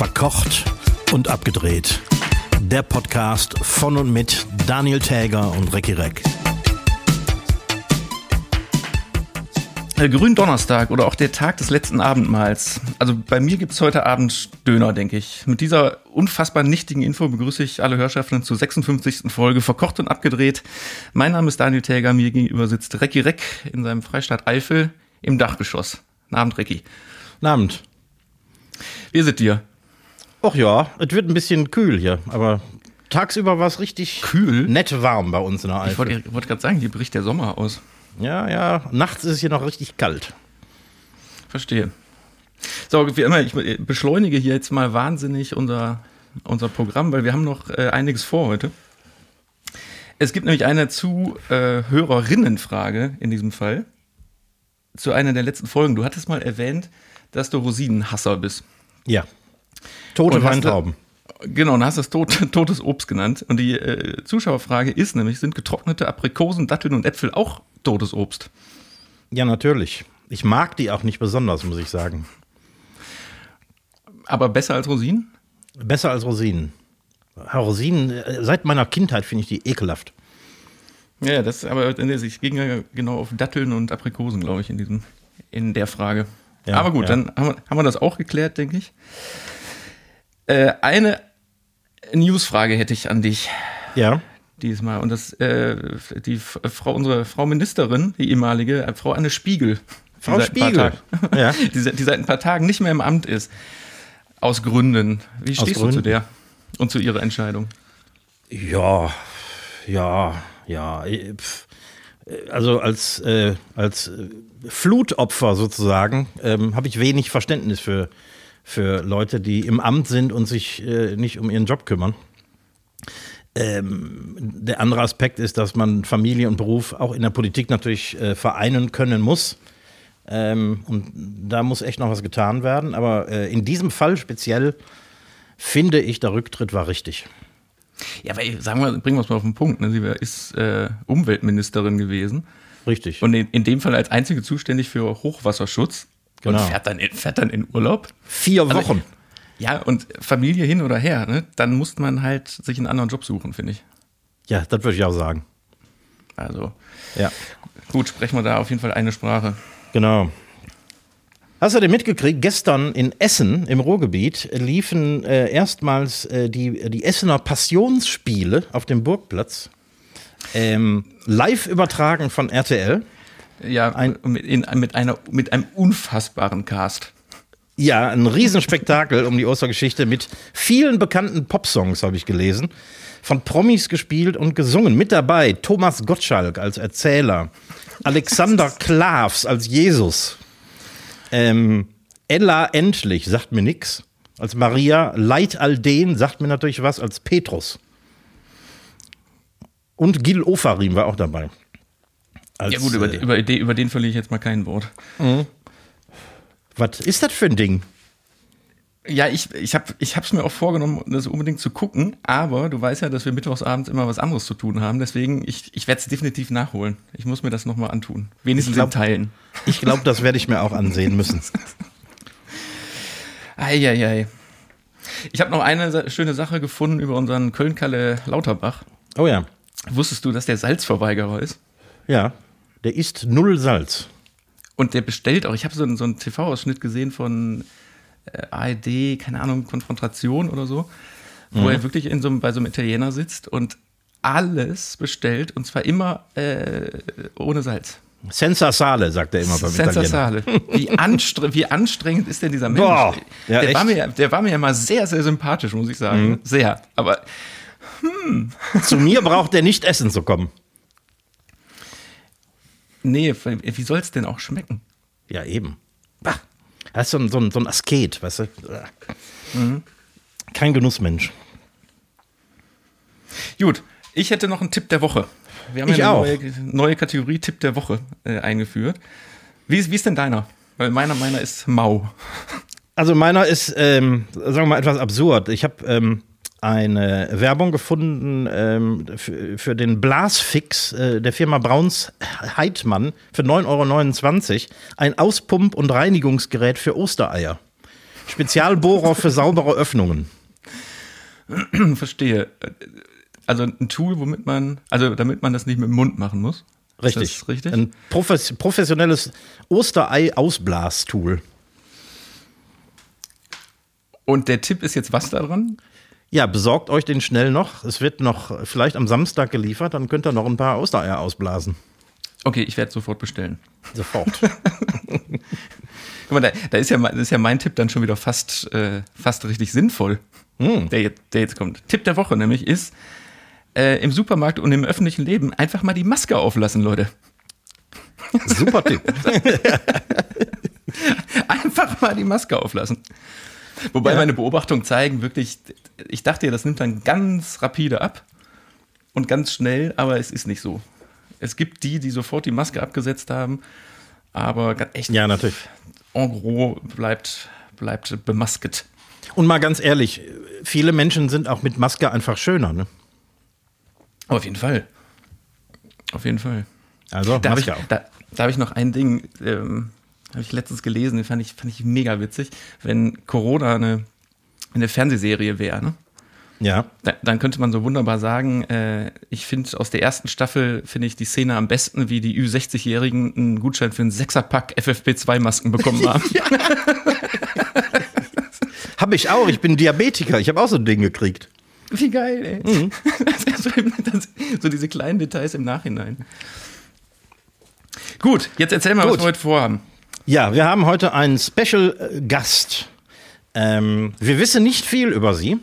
Verkocht und abgedreht. Der Podcast von und mit Daniel Täger und Recki Reck. Äh, Gründonnerstag oder auch der Tag des letzten Abendmahls. Also bei mir gibt's heute Abend Döner, denke ich. Mit dieser unfassbar nichtigen Info begrüße ich alle Hörschaften zur 56. Folge Verkocht und Abgedreht. Mein Name ist Daniel Täger, mir gegenüber sitzt Recki Reck in seinem Freistaat Eifel im Dachgeschoss. Guten Abend, Recki. Guten Abend. Wie es dir? Och ja, es wird ein bisschen kühl hier, aber tagsüber war es richtig Kühl? nett warm bei uns in der Ich Eifel. wollte wollte gerade sagen, hier bricht der Sommer aus. Ja, ja, nachts ist es hier noch richtig kalt. Verstehe. So, wie immer, ich beschleunige hier jetzt mal wahnsinnig unser, unser Programm, weil wir haben noch äh, einiges vor heute. Es gibt nämlich eine Zuhörerinnenfrage in diesem Fall. Zu einer der letzten Folgen. Du hattest mal erwähnt, dass du Rosinenhasser bist. Ja. Tote Weintrauben. Genau, und hast das tot, totes Obst genannt. Und die äh, Zuschauerfrage ist nämlich, sind getrocknete Aprikosen, Datteln und Äpfel auch totes Obst? Ja, natürlich. Ich mag die auch nicht besonders, muss ich sagen. Aber besser als Rosinen? Besser als Rosinen. Rosinen, äh, seit meiner Kindheit finde ich die ekelhaft. Ja, das aber ich ging ja genau auf Datteln und Aprikosen, glaube ich, in diesem, in der Frage. Ja, aber gut, ja. dann haben wir, haben wir das auch geklärt, denke ich. Äh, eine Newsfrage hätte ich an dich Ja. diesmal. Und das, äh, die Frau, unsere Frau Ministerin, die ehemalige, äh, Frau Anne Spiegel. die Frau paar Spiegel. Tagen- Ja. die, die seit ein paar Tagen nicht mehr im Amt ist. Aus Gründen. Wie stehst du zu Gründen. der und zu ihrer Entscheidung? Ja, ja, ja. pf. Also als, äh, als äh, Flutopfer sozusagen ähm, habe ich wenig Verständnis für, für Leute, die im Amt sind und sich äh, nicht um ihren Job kümmern. Ähm, der andere Aspekt ist, dass man Familie und Beruf auch in der Politik natürlich äh, vereinen können muss. Ähm, und da muss echt noch was getan werden. Aber äh, in diesem Fall speziell finde ich, der Rücktritt war richtig. Ja, weil, sagen wir, bringen wir es mal auf den Punkt. Ne? Sie ist äh, Umweltministerin gewesen Richtig. und in, in dem Fall als einzige zuständig für Hochwasserschutz und Genau. fährt dann, in, fährt dann in Urlaub. Vier Also, Wochen. Ja, und Familie hin oder her, ne? dann muss man halt sich einen anderen Job suchen, finde ich. ja, das würde ich auch sagen. Also Ja, gut, sprechen wir da auf jeden Fall eine Sprache. genau. Hast du denn mitgekriegt, gestern in Essen im Ruhrgebiet liefen äh, erstmals äh, die, die Essener Passionsspiele auf dem Burgplatz. Ähm, live übertragen von RTL. Ja, Ein- mit, in, mit, einer, mit einem unfassbaren Cast. Ja, ein Riesenspektakel um die Ostergeschichte mit vielen bekannten Popsongs, habe ich gelesen. Von Promis gespielt und gesungen. Mit dabei Thomas Gottschalk als Erzähler, Alexander Klavs als Jesus, ähm, Ella Endlich, sagt mir nix, als Maria, Leit Alden, sagt mir natürlich was, als Petrus. Und Gil Ofarim war auch dabei. Als, Ja gut, über, äh, über, den- über den verliere ich jetzt mal kein Wort. was ist das für ein Ding? Ja, ich, ich habe ich hab's mir auch vorgenommen, das unbedingt zu gucken, aber du weißt ja, dass wir mittwochsabends immer was anderes zu tun haben, deswegen, ich, ich werde es definitiv nachholen. Ich muss mir das nochmal antun. Wenigstens glaub- in Teilen. Ich glaube, das werde ich mir auch ansehen müssen. Eieiei. Ich habe noch eine schöne Sache gefunden über unseren Köln-Kalle Lauterbach. Oh ja. Wusstest du, dass der Salzverweigerer ist? Ja, der isst null Salz. Und der bestellt auch, ich habe so, einen- so einen TV-Ausschnitt gesehen von äh, ARD, keine Ahnung, Konfrontation oder so, wo er wirklich in so einem, bei so einem Italiener sitzt und alles bestellt und zwar immer äh, ohne Salz. Senza Sale, sagt er immer beim Senza Italiener. Sale. Wie, anstre wie anstrengend ist denn dieser Mensch? Boah, ja, der, war mir, ja- der war mir ja mal sehr, sehr sympathisch, muss ich sagen. Sehr. Aber Zu mir braucht er nicht essen zu kommen. Nee, wie soll es denn auch schmecken? Ja, eben. Bah. Er ist so ein, so ein, so ein Asket, weißt du? Kein Genussmensch. Gut, ich hätte noch einen Tipp der Woche. Wir haben Ich ja auch. eine neue, neue Kategorie Tipp der Woche äh, eingeführt. Wie ist, wie ist denn deiner? Weil meiner, meiner ist mau. Also meiner ist, ähm, sagen wir mal, etwas absurd. Ich habe ähm, eine Werbung gefunden ähm, für, für den Blasfix äh, der Firma Brauns Heidmann für 9,29 Euro. Ein Auspump- und Reinigungsgerät für Ostereier. Spezialbohrer für saubere Öffnungen. Verstehe. Also ein Tool, womit man, also damit man das nicht mit dem Mund machen muss. Richtig. Richtig? Ein profes professionelles Osterei-Ausblastool. Und der Tipp ist jetzt was daran? Ja, besorgt euch den schnell noch. Es wird noch vielleicht am Samstag geliefert, dann könnt ihr noch ein paar Ostereier ausblasen. Okay, ich werde sofort bestellen. Sofort. Guck mal, da, da ist, ja, mein- ist ja mein Tipp dann schon wieder fast, äh, fast richtig sinnvoll, der, jetzt, der jetzt kommt. Tipp der Woche nämlich ist, äh, im Supermarkt und im öffentlichen Leben einfach mal die Maske auflassen, Leute. Super Tipp. Einfach mal die Maske auflassen. Wobei Ja. meine Beobachtungen zeigen wirklich, ich dachte ja, das nimmt dann ganz rapide ab und ganz schnell, aber es ist nicht so. Es gibt die, die sofort die Maske abgesetzt haben, aber ganz echt Ja, natürlich. en gros bleibt, bleibt bemasket. Und mal ganz ehrlich, viele Menschen sind auch mit Maske einfach schöner. Ne? Auf jeden Fall. Auf jeden Fall. Also Da habe ich, Maske auf. da, da hab ich noch ein Ding, ähm, habe ich letztens gelesen, den fand ich, fand ich mega witzig. Wenn Corona eine, eine Fernsehserie wäre, ne? Ja. Da, dann könnte man so wunderbar sagen, äh, ich finde aus der ersten Staffel finde ich die Szene am besten, wie die Ü60-Jährigen einen Gutschein für einen Sechserpack FFP2-Masken bekommen haben. Habe ich auch. Ich bin Diabetiker. Ich habe auch so ein Ding gekriegt. Wie geil, ey. Mhm. So, das, so diese kleinen Details im Nachhinein. Gut, jetzt erzähl mal, Gut. was wir heute vorhaben. Ja, wir haben heute einen Special-Gast. Ähm, wir wissen nicht viel über sie.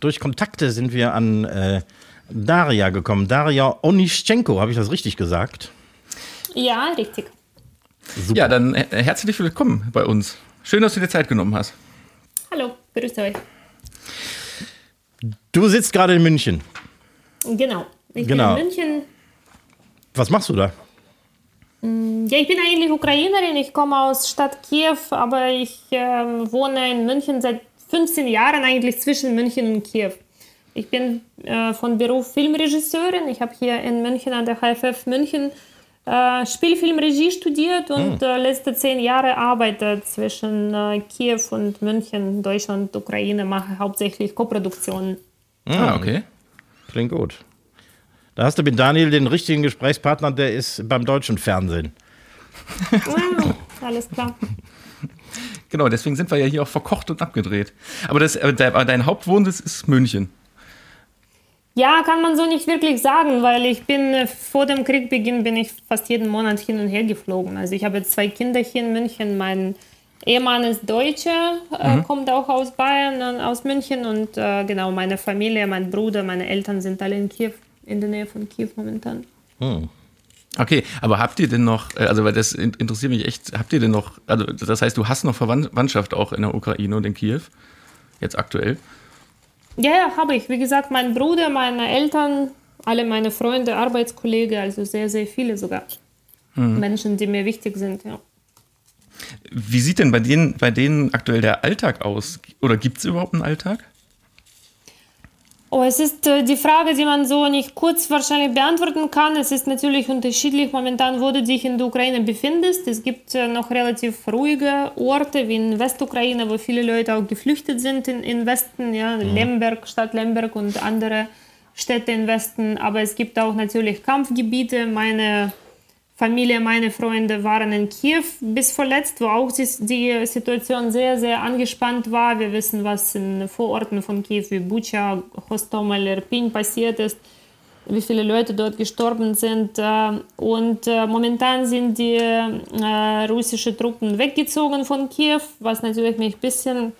Durch Kontakte sind wir an äh, Daria gekommen. Daria Onischenko, habe ich das richtig gesagt? Ja, richtig. Super. Ja, dann äh, herzlich willkommen bei uns. Schön, dass du dir Zeit genommen hast. Hallo, grüßt euch. Du sitzt gerade in München. Genau. Ich Genau. bin in München. Was machst du da? Ja, ich bin eigentlich Ukrainerin. Ich komme aus Stadt Kiew, aber ich ähm, wohne in München seit 15 Jahren, eigentlich zwischen München und Kiew. Ich bin äh, von Beruf Filmregisseurin. Ich habe hier in München an der HFF München äh, Spielfilmregie studiert und äh, letzte zehn Jahre arbeite zwischen äh, Kiew und München, Deutschland, Ukraine, mache hauptsächlich Koproduktionen. Ah, okay. Klingt gut. Da hast du mit Daniel den richtigen Gesprächspartner, der ist beim deutschen Fernsehen. Wow, alles klar. Genau, deswegen sind wir ja hier auch verkocht und abgedreht. Aber, das, aber aber dein Hauptwohnsitz ist München. Ja, kann man so nicht wirklich sagen, weil ich bin äh, vor dem Kriegbeginn bin ich fast jeden Monat hin und her geflogen. Also ich habe jetzt zwei Kinder hier in München. Mein Ehemann ist Deutscher, äh, kommt auch aus Bayern und aus München und äh, genau meine Familie, mein Bruder, meine Eltern sind alle in Kiew, in der Nähe von Kiew momentan. Okay, aber habt ihr denn noch, äh, also weil das in- interessiert mich echt, habt ihr denn noch, also das heißt, du hast noch Verwandtschaft auch in der Ukraine und in Kiew, jetzt aktuell? Ja, ja, habe ich. Wie gesagt, mein Bruder, meine Eltern, alle meine Freunde, Arbeitskollegen, also sehr, sehr viele sogar. Menschen, die mir wichtig sind, ja. Wie sieht denn bei denen, bei denen aktuell der Alltag aus? Oder gibt es überhaupt einen Alltag? Oh, es ist äh, die Frage, die man so nicht kurz wahrscheinlich beantworten kann. Es ist natürlich unterschiedlich momentan, wo du dich in der Ukraine befindest. Es gibt äh, noch relativ ruhige Orte wie in Westukraine, wo viele Leute auch geflüchtet sind in, in Westen, ja, Lemberg, Stadt Lemberg und andere Städte im Westen. Aber es gibt auch natürlich Kampfgebiete. Meine Familie, meine Freunde waren in Kiew bis vorletzt, wo auch die, die Situation sehr, sehr angespannt war. Wir wissen, was in Vororten von Kiew wie Bucha, Hostomel, Irpin passiert ist, wie viele Leute dort gestorben sind. äh, Und äh, momentan sind die äh, russischen Truppen weggezogen von Kiew, was natürlich mich ein bisschen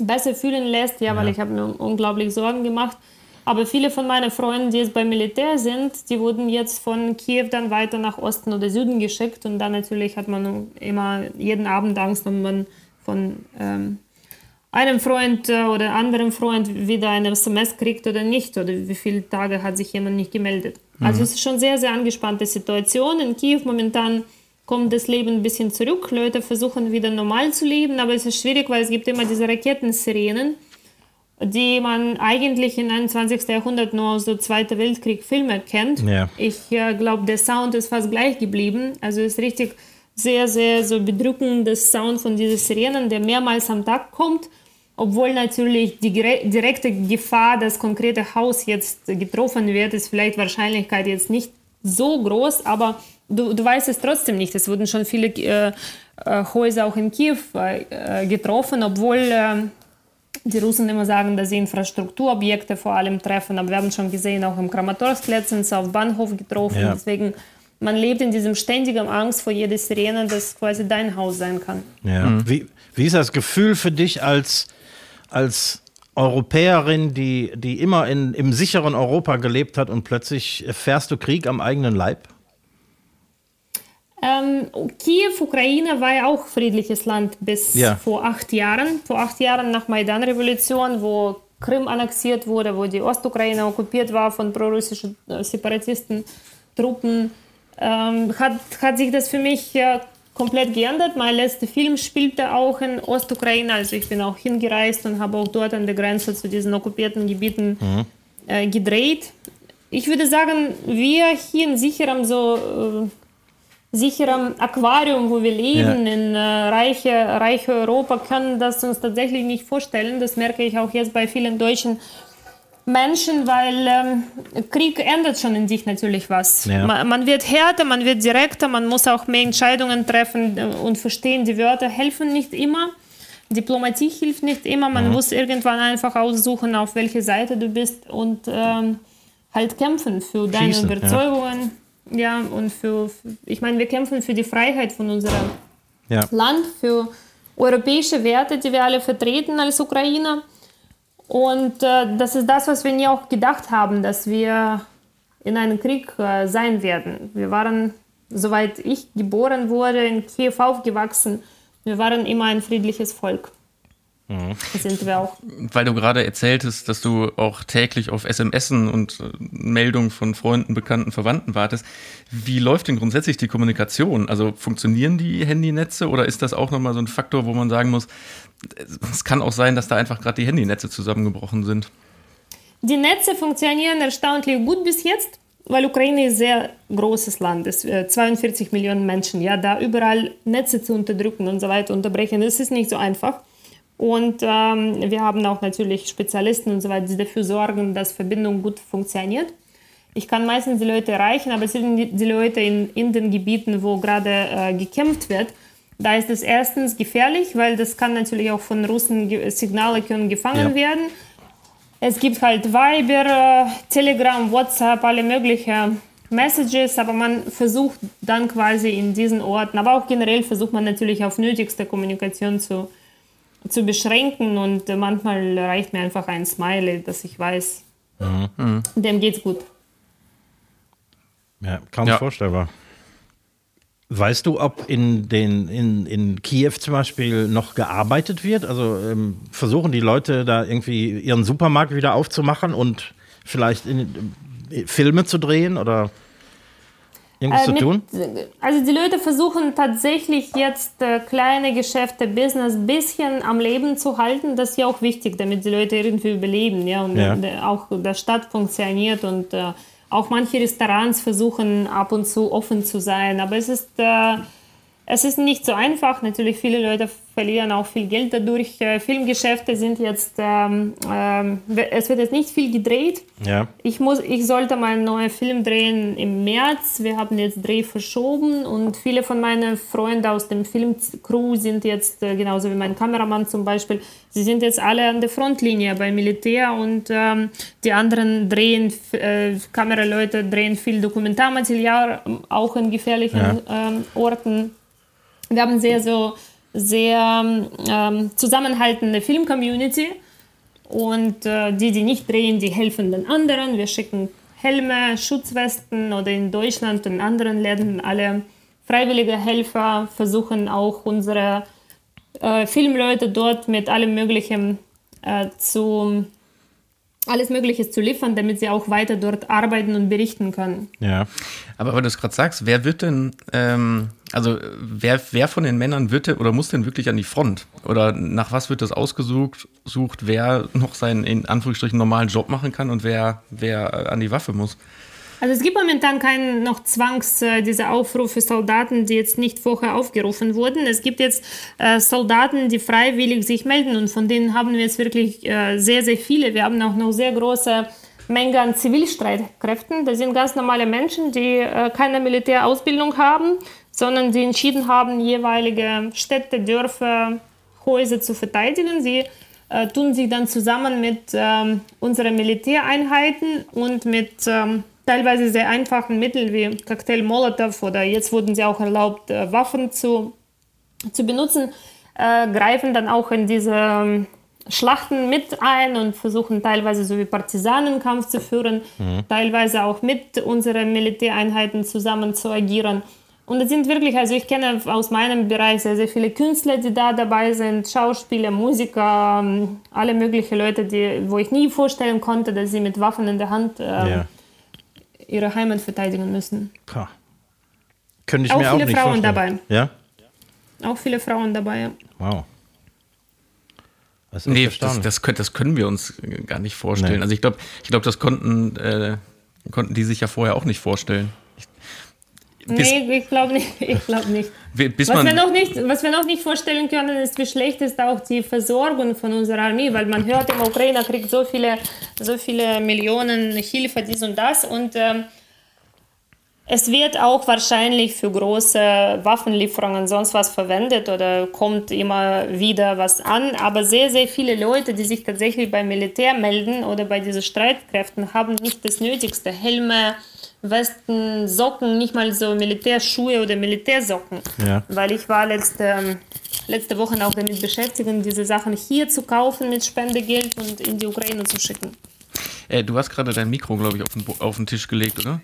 besser fühlen lässt, ja, weil ich habe mir unglaublich Sorgen gemacht. Aber viele von meinen Freunden, die jetzt beim Militär sind, die wurden jetzt von Kiew dann weiter nach Osten oder Süden geschickt. Und dann natürlich hat man immer jeden Abend Angst, ob man von ähm, einem Freund äh, oder anderen Freund wieder eine SMS kriegt oder nicht. Oder wie viele Tage hat sich jemand nicht gemeldet. Also es ist schon sehr, sehr angespannte Situation. In Kiew momentan kommt das Leben ein bisschen zurück. Leute versuchen wieder normal zu leben, aber es ist schwierig, weil es gibt immer diese Raketensirenen die man eigentlich im 21. Jahrhundert nur aus so Zweiter Weltkrieg Filme kennt. Ja. Ich äh, glaube, der Sound ist fast gleich geblieben. Also ist richtig sehr, sehr so bedrückendes Sound von diesen Sirenen, der mehrmals am Tag kommt, obwohl natürlich die direkte Gefahr, dass konkrete Haus jetzt getroffen wird, ist vielleicht Wahrscheinlichkeit jetzt nicht so groß, aber du, du weißt es trotzdem nicht. Es wurden schon viele äh, äh Häuser auch in Kiew äh, getroffen, obwohl äh, die Russen immer sagen, dass sie Infrastrukturobjekte vor allem treffen, aber wir haben schon gesehen, auch im Kramatorsk letztens auf Bahnhof getroffen. Ja. Deswegen, man lebt in diesem ständigen Angst vor jeder Sirene, dass quasi dein Haus sein kann. Ja. Mhm. Wie, wie ist das Gefühl für dich als, als Europäerin, die, die immer in, im sicheren Europa gelebt hat und plötzlich erfährst du Krieg am eigenen Leib? Ähm, Kiew, Ukraine war ja auch friedliches Land bis ja. vor acht Jahren. Vor acht Jahren nach Maidan-Revolution, wo Krim annexiert wurde, wo die Ostukraine okkupiert war von prorussischen äh, Separatisten, Truppen, ähm, hat, hat sich das für mich äh, komplett geändert. Mein letzter Film spielte auch in Ostukraine, also ich bin auch hingereist und habe auch dort an der Grenze zu diesen okkupierten Gebieten mhm. äh, gedreht. Ich würde sagen, wir hier in sicherem so äh, sicherem Aquarium, wo wir leben, ja. in äh, reiche, reiche Europa, können das uns tatsächlich nicht vorstellen. Das merke ich auch jetzt bei vielen deutschen Menschen, weil ähm, Krieg ändert schon in sich natürlich was. Ja. Man, man, wird härter, man wird direkter, man muss auch mehr Entscheidungen treffen äh, und verstehen. Die Wörter helfen nicht immer. Diplomatie hilft nicht immer. Man mhm. muss irgendwann einfach aussuchen, auf welche Seite du bist und ähm, halt kämpfen für deine Schießen, Überzeugungen. Ja ja, und für, ich meine, wir kämpfen für die Freiheit von unserem ja. Land, für europäische Werte, die wir alle vertreten als Ukrainer. Und äh, das ist das, was wir nie auch gedacht haben, dass wir in einem Krieg äh, sein werden. Wir waren, soweit ich geboren wurde, in Kiew aufgewachsen. Wir waren immer ein friedliches Volk. Mhm. Sind wir auch. Weil du gerade erzähltest, dass du auch täglich auf SMSen und äh, Meldungen von Freunden, Bekannten, Verwandten wartest. Wie läuft denn grundsätzlich die Kommunikation? Also funktionieren die Handynetze oder ist das auch nochmal so ein Faktor, wo man sagen muss, es kann auch sein, dass da einfach gerade die Handynetze zusammengebrochen sind? Die Netze funktionieren erstaunlich gut bis jetzt, weil Ukraine ist ein sehr großes Land, ist 42 äh, Millionen Menschen. Ja, da überall Netze zu unterdrücken und so weiter unterbrechen, das ist nicht so einfach. Und ähm, wir haben auch natürlich Spezialisten und so weiter, die dafür sorgen, dass Verbindung gut funktioniert. Ich kann meistens die Leute erreichen, aber es sind die, Leute in, in den Gebieten, wo gerade äh, gekämpft wird. Da ist es erstens gefährlich, weil das kann natürlich auch von Russen Signale können gefangen ja. werden. Es gibt halt Viber, äh, Telegram, WhatsApp, alle möglichen Messages, aber man versucht dann quasi in diesen Orten, aber auch generell versucht man natürlich auf nötigste Kommunikation zu zu beschränken und manchmal reicht mir einfach ein Smiley, dass ich weiß, mhm. dem geht's gut. Ja, kaum ja. vorstellbar. Weißt du, ob in, den, in, in Kiew zum Beispiel noch gearbeitet wird? Also ähm, versuchen die Leute da irgendwie ihren Supermarkt wieder aufzumachen und vielleicht in, äh, Filme zu drehen oder? Irgendwas äh, zu tun? Also die Leute versuchen tatsächlich jetzt äh, kleine Geschäfte, Business ein bisschen am Leben zu halten. Das ist ja auch wichtig, damit die Leute irgendwie überleben, ja, und ja. auch der Stadt funktioniert und äh, auch manche Restaurants versuchen ab und zu offen zu sein. Aber es ist äh, es ist nicht so einfach. Natürlich, viele Leute verlieren auch viel Geld dadurch. Äh, Filmgeschäfte sind jetzt, ähm, ähm, es wird jetzt nicht viel gedreht. Ja. Ich, muss, ich sollte mal einen neuen Film drehen im März. Wir haben jetzt Dreh verschoben und viele von meinen Freunden aus dem Filmcrew sind jetzt, äh, genauso wie mein Kameramann zum Beispiel, sie sind jetzt alle an der Frontlinie beim Militär und ähm, die anderen drehen, äh, Kameraleute drehen viel Dokumentarmaterial, auch in gefährlichen ja. Ähm, Orten. Wir haben sehr so sehr ähm, zusammenhaltende Film-Community und äh, die, die nicht drehen, die helfen den anderen. Wir schicken Helme, Schutzwesten oder in Deutschland und in anderen Ländern alle freiwillige Helfer versuchen auch unsere äh, Filmleute dort mit allem Möglichen äh, zu alles Mögliche zu liefern, damit sie auch weiter dort arbeiten und berichten können. Ja, aber weil du es gerade sagst, wer wird denn, ähm, also wer, wer von den Männern wird denn, oder muss denn wirklich an die Front? Oder nach was wird das ausgesucht, sucht, wer noch seinen in Anführungsstrichen normalen Job machen kann und wer, wer an die Waffe muss? Also es gibt momentan keinen noch Zwangs, äh, diese Aufrufe Soldaten, die jetzt nicht vorher aufgerufen wurden. Es gibt jetzt äh, Soldaten, die freiwillig sich melden und von denen haben wir jetzt wirklich äh, sehr, sehr viele. Wir haben auch noch sehr große Menge an Zivilstreitkräften. Das sind ganz normale Menschen, die äh, keine Militärausbildung haben, sondern die entschieden haben, jeweilige Städte, Dörfer, Häuser zu verteidigen. Sie äh, tun sich dann zusammen mit ähm, unseren Militäreinheiten und mit ähm, teilweise sehr einfachen Mitteln wie Cocktail Molotow oder jetzt wurden sie auch erlaubt, äh, Waffen zu, zu benutzen, äh, greifen dann auch in diese ähm, Schlachten mit ein und versuchen teilweise so wie Partisanenkampf zu führen, mhm. teilweise auch mit unseren Militäreinheiten zusammen zu agieren. Und es sind wirklich, also ich kenne aus meinem Bereich sehr, sehr viele Künstler, die da dabei sind, Schauspieler, Musiker, ähm, alle möglichen Leute, die, wo ich nie vorstellen konnte, dass sie mit Waffen in der Hand äh, ja. ihre Heimat verteidigen müssen. Pah. Könnte ich auch mir auch nicht Frauen vorstellen. dabei. Ja? Auch viele Frauen dabei, ja. Wow. Das nee, das, das, können, das, können wir uns gar nicht vorstellen. Nee. Also ich glaube, ich glaub, das konnten, äh, konnten die sich ja vorher auch nicht vorstellen. Nee, ich glaube nicht. Ich glaub nicht. was, wir noch nicht. Was wir noch nicht vorstellen können, ist, wie schlecht ist auch die Versorgung von unserer Armee, weil man hört, im Ukraine kriegt so viele, so viele Millionen Hilfe, dies und das. Und ähm, es wird auch wahrscheinlich für große Waffenlieferungen sonst was verwendet oder kommt immer wieder was an. Aber sehr, sehr viele Leute, die sich tatsächlich beim Militär melden oder bei diesen Streitkräften, haben nicht das Nötigste. Helme, Westen, Socken, nicht mal so Militärschuhe oder Militärsocken. Ja. Weil ich war letzte, letzte Woche auch damit beschäftigt, diese Sachen hier zu kaufen mit Spendegeld und in die Ukraine zu schicken. Äh, du hast gerade dein Mikro, glaube ich, auf den, auf den Tisch gelegt, oder?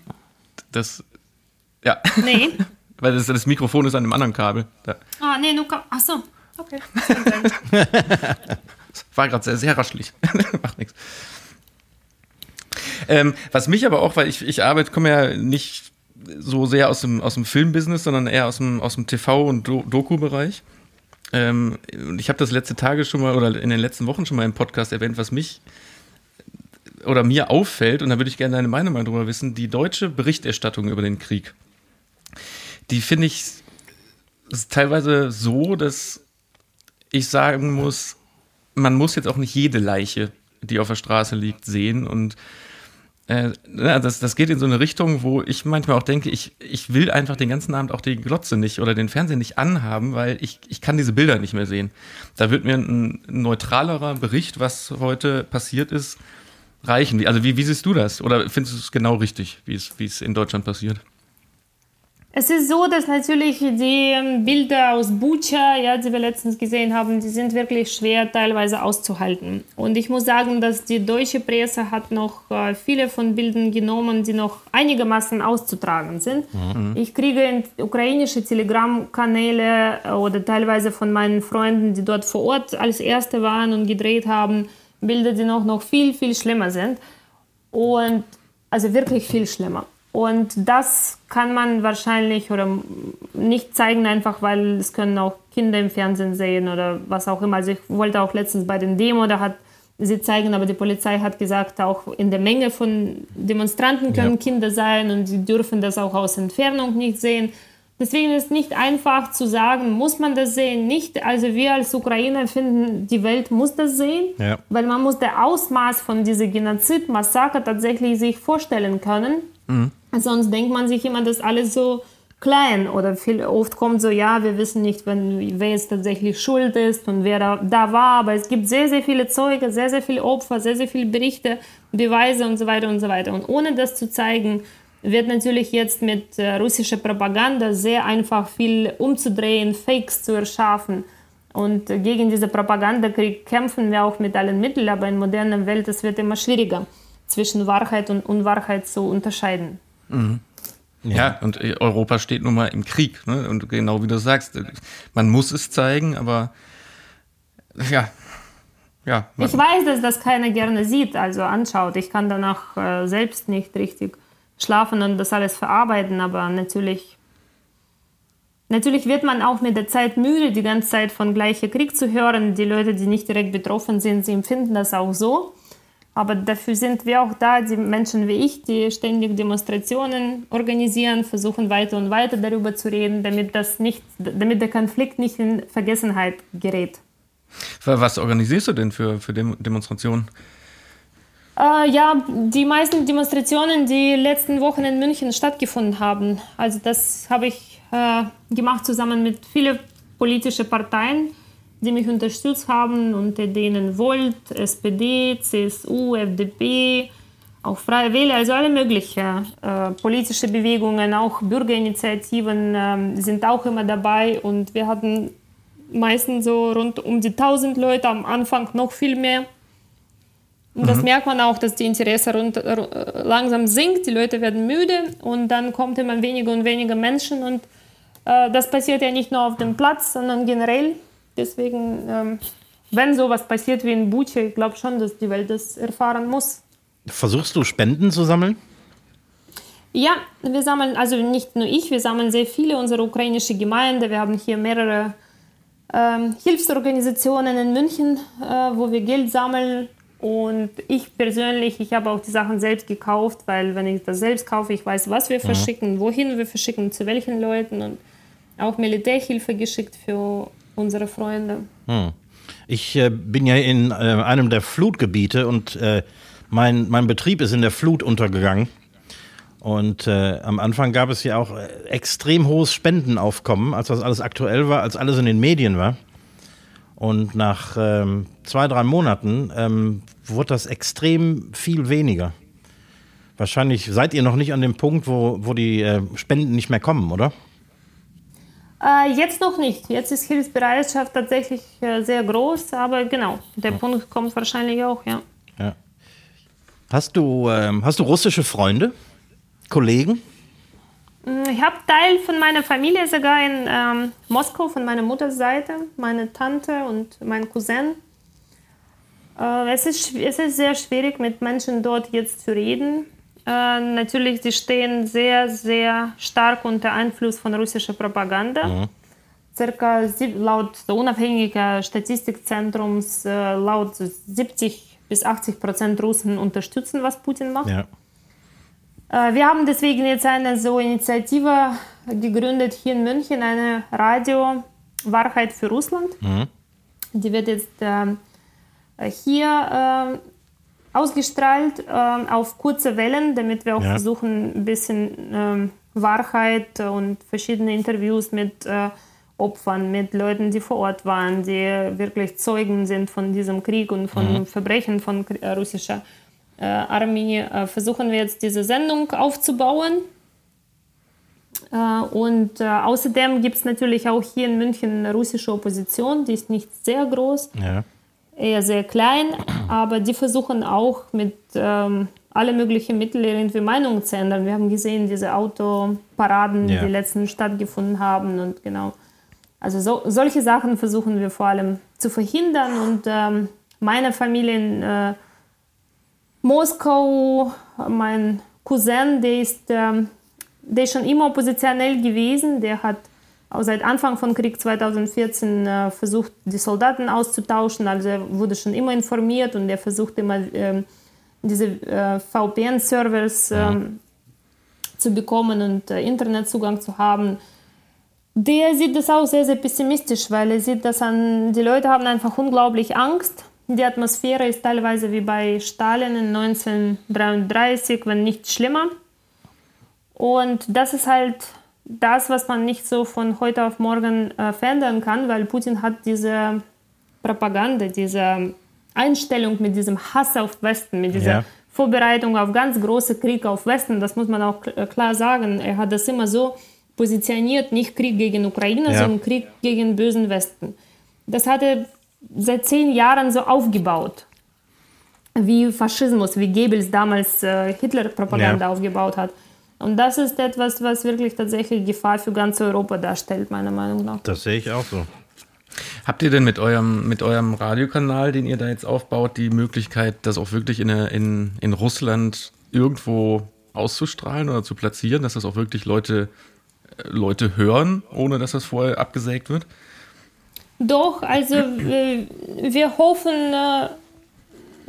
Das. Ja. Nee. Weil das, das, Mikrofon ist an einem anderen Kabel. Da. Ah, nee, nur. Ach so. Okay. War gerade sehr, sehr raschlich. Macht nichts. Ähm, was mich aber auch, weil ich, ich arbeite, komme ja nicht so sehr aus dem, aus dem Filmbusiness, sondern eher aus dem, aus dem TV- und Do Doku-Bereich. Ähm, und ich habe das letzte Tage schon mal oder in den letzten Wochen schon mal im Podcast erwähnt, was mich oder mir auffällt, und da würde ich gerne deine Meinung mal drüber wissen, die deutsche Berichterstattung über den Krieg. Die finde ich teilweise so, dass ich sagen muss, man muss jetzt auch nicht jede Leiche, die auf der Straße liegt, sehen und äh, das, das geht in so eine Richtung, wo ich manchmal auch denke, ich, ich will einfach den ganzen Abend auch die Glotze nicht oder den Fernseher nicht anhaben, weil ich, ich kann diese Bilder nicht mehr sehen. Da wird mir ein, neutralerer Bericht, was heute passiert ist, reichen? Also wie, wie siehst du das? Oder findest du es genau richtig, wie es, wie es in Deutschland passiert? Es ist so, dass natürlich die ähm, Bilder aus Bucha, ja, die wir letztens gesehen haben, die sind wirklich schwer teilweise auszuhalten. Und ich muss sagen, dass die deutsche Presse hat noch äh, viele von Bildern genommen, die noch einigermaßen auszutragen sind. Mhm. Ich kriege ukrainische Telegram-Kanäle äh, oder teilweise von meinen Freunden, die dort vor Ort als Erste waren und gedreht haben, Bilder, die noch, noch viel, viel schlimmer sind. Und also wirklich viel schlimmer. Und das kann man wahrscheinlich oder nicht zeigen, einfach weil es können auch Kinder im Fernsehen sehen oder was auch immer. Also ich wollte auch letztens bei den Demo, da hat sie zeigen, aber die Polizei hat gesagt, auch in der Menge von Demonstranten können ja. Kinder sein und sie dürfen das auch aus Entfernung nicht sehen. Deswegen ist es nicht einfach zu sagen, muss man das sehen? Nicht. Also wir als Ukrainer finden, die Welt muss das sehen, ja. weil man muss das Ausmaß von diesem Genozid-Massaker tatsächlich sich vorstellen können. Mhm. Sonst denkt man sich immer, dass alles so klein oder viel, oft kommt so, ja, wir wissen nicht, wenn, wer jetzt tatsächlich schuld ist und wer da, da war, aber es gibt sehr, sehr viele Zeuge, sehr, sehr viele Opfer, sehr, sehr viele Berichte, Beweise und so weiter und so weiter. Und ohne das zu zeigen, wird natürlich jetzt mit äh, russischer Propaganda sehr einfach viel umzudrehen, Fakes zu erschaffen. Und äh, gegen diese Propagandakrieg kämpfen wir auch mit allen Mitteln, aber in moderner Welt es wird immer schwieriger, zwischen Wahrheit und Unwahrheit zu unterscheiden. Mhm. Ja. ja, und äh, Europa steht nun mal im Krieg. Ne? Und genau wie du sagst, äh, man muss es zeigen, aber ja. ja ich weiß, dass das keiner gerne sieht, also anschaut. Ich kann danach äh, selbst nicht richtig schlafen und das alles verarbeiten, aber natürlich, natürlich wird man auch mit der Zeit müde, die ganze Zeit von gleicher Krieg zu hören. Die Leute, die nicht direkt betroffen sind, sie empfinden das auch so. Aber dafür sind wir auch da, die Menschen wie ich, die ständig Demonstrationen organisieren, versuchen weiter und weiter darüber zu reden, damit, das nicht, damit der Konflikt nicht in Vergessenheit gerät. Was organisierst du denn für, für Demonstrationen? Äh, ja, die meisten Demonstrationen, die letzten Wochen in München stattgefunden haben. Also das habe ich äh, gemacht zusammen mit vielen politischen Parteien die mich unterstützt haben, unter denen Volt, SPD, CSU, FDP, auch Freie Wähler, also alle möglichen äh, politische Bewegungen, auch Bürgerinitiativen äh, sind auch immer dabei und wir hatten meistens so rund um die 1000 Leute, am Anfang noch viel mehr. Und das mhm. merkt man auch, dass die Interesse rund, äh, langsam sinkt, die Leute werden müde und dann kommt immer weniger und weniger Menschen und äh, das passiert ja nicht nur auf dem Platz, sondern generell Deswegen, ähm, wenn sowas passiert wie in Buche, ich glaube schon, dass die Welt das erfahren muss. Versuchst du Spenden zu sammeln? Ja, wir sammeln, also nicht nur ich, wir sammeln sehr viele, unsere ukrainische Gemeinde. Wir haben hier mehrere ähm, Hilfsorganisationen in München, äh, wo wir Geld sammeln. Und ich persönlich, ich habe auch die Sachen selbst gekauft, weil wenn ich das selbst kaufe, ich weiß, was wir mhm. verschicken, wohin wir verschicken, zu welchen Leuten und auch Militärhilfe geschickt für unsere Freunde. Hm. Ich äh, bin ja in äh, einem der Flutgebiete und äh, mein, mein Betrieb ist in der Flut untergegangen. Und äh, am Anfang gab es ja auch äh, extrem hohes Spendenaufkommen, als das alles aktuell war, als alles in den Medien war. Und nach ähm, zwei, drei Monaten ähm, wurde das extrem viel weniger. Wahrscheinlich seid ihr noch nicht an dem Punkt, wo, wo die äh, Spenden nicht mehr kommen, oder? Äh, jetzt noch nicht. Jetzt ist Hilfsbereitschaft tatsächlich äh, sehr groß, aber genau, der ja. Punkt kommt wahrscheinlich auch, ja. ja. Hast, du, ähm, hast du russische Freunde, Kollegen? Mm, ich habe Teil von meiner Familie sogar in ähm, Moskau, von meiner Mutterseite, meine Tante und mein Cousin. Äh, es, ist, es ist sehr schwierig, mit Menschen dort jetzt zu reden. Äh, natürlich, sie stehen sehr, sehr stark unter Einfluss von russischer Propaganda. Mhm. Circa laut der unabhängigen Statistikzentrums äh, laut 70 bis 80 Prozent Russen unterstützen, was Putin macht. Ja. Äh, wir haben deswegen jetzt eine so Initiative gegründet hier in München, eine Radio Wahrheit für Russland. Mhm. Die wird jetzt äh, hier ausgestrahlt äh, auf kurze Wellen, damit wir auch ja. versuchen, ein bisschen äh, Wahrheit und verschiedene Interviews mit äh, Opfern, mit Leuten, die vor Ort waren, die wirklich Zeugen sind von diesem Krieg und von mhm. Verbrechen von äh, russischer äh, Armee, äh, versuchen wir jetzt diese Sendung aufzubauen. Und außerdem gibt es natürlich auch hier in München eine russische Opposition, die ist nicht sehr groß. Ja eher sehr klein, aber die versuchen auch mit ähm, alle möglichen Mitteln irgendwie Meinungen zu ändern. Wir haben gesehen, diese Autoparaden, ja. die letztens stattgefunden haben und genau. Also so, solche Sachen versuchen wir vor allem zu verhindern und ähm, meine Familie in äh, Moskau, mein Cousin, der ist, ähm, der ist schon immer oppositionell gewesen, der hat seit Anfang von Krieg 2014 äh, versucht, die Soldaten auszutauschen. Also er wurde schon immer informiert und er versucht immer, äh, diese äh, VPN-Servers. Ähm, zu bekommen und äh, Internetzugang zu haben. Der sieht das auch sehr, sehr pessimistisch, weil er sieht, dass an, die Leute haben einfach unglaublich Angst. Die Atmosphäre ist teilweise wie bei Stalin in 1933, wenn nicht schlimmer. Und das ist halt das, was man nicht so von heute auf morgen äh, verändern kann, weil Putin hat diese Propaganda, diese Einstellung mit diesem Hass auf Westen, mit dieser ja. Vorbereitung auf ganz große Krieg auf Westen, das muss man auch äh, klar sagen. Er hat das immer so positioniert, nicht Krieg gegen Ukraine, ja. sondern Krieg gegen bösen Westen. Das hat er seit zehn Jahren so aufgebaut, wie Faschismus, wie Goebbels damals äh, Hitler-Propaganda ja. aufgebaut hat. Und das ist etwas, was wirklich tatsächlich Gefahr für ganz Europa darstellt, meiner Meinung nach. Das sehe ich auch so. Habt ihr denn mit eurem, mit eurem Radiokanal, den ihr da jetzt aufbaut, die Möglichkeit, das auch wirklich in, in, in Russland irgendwo auszustrahlen oder zu platzieren, dass das auch wirklich Leute, äh, Leute hören, ohne dass das vorher abgesägt wird? Doch, also wir, wir hoffen, äh,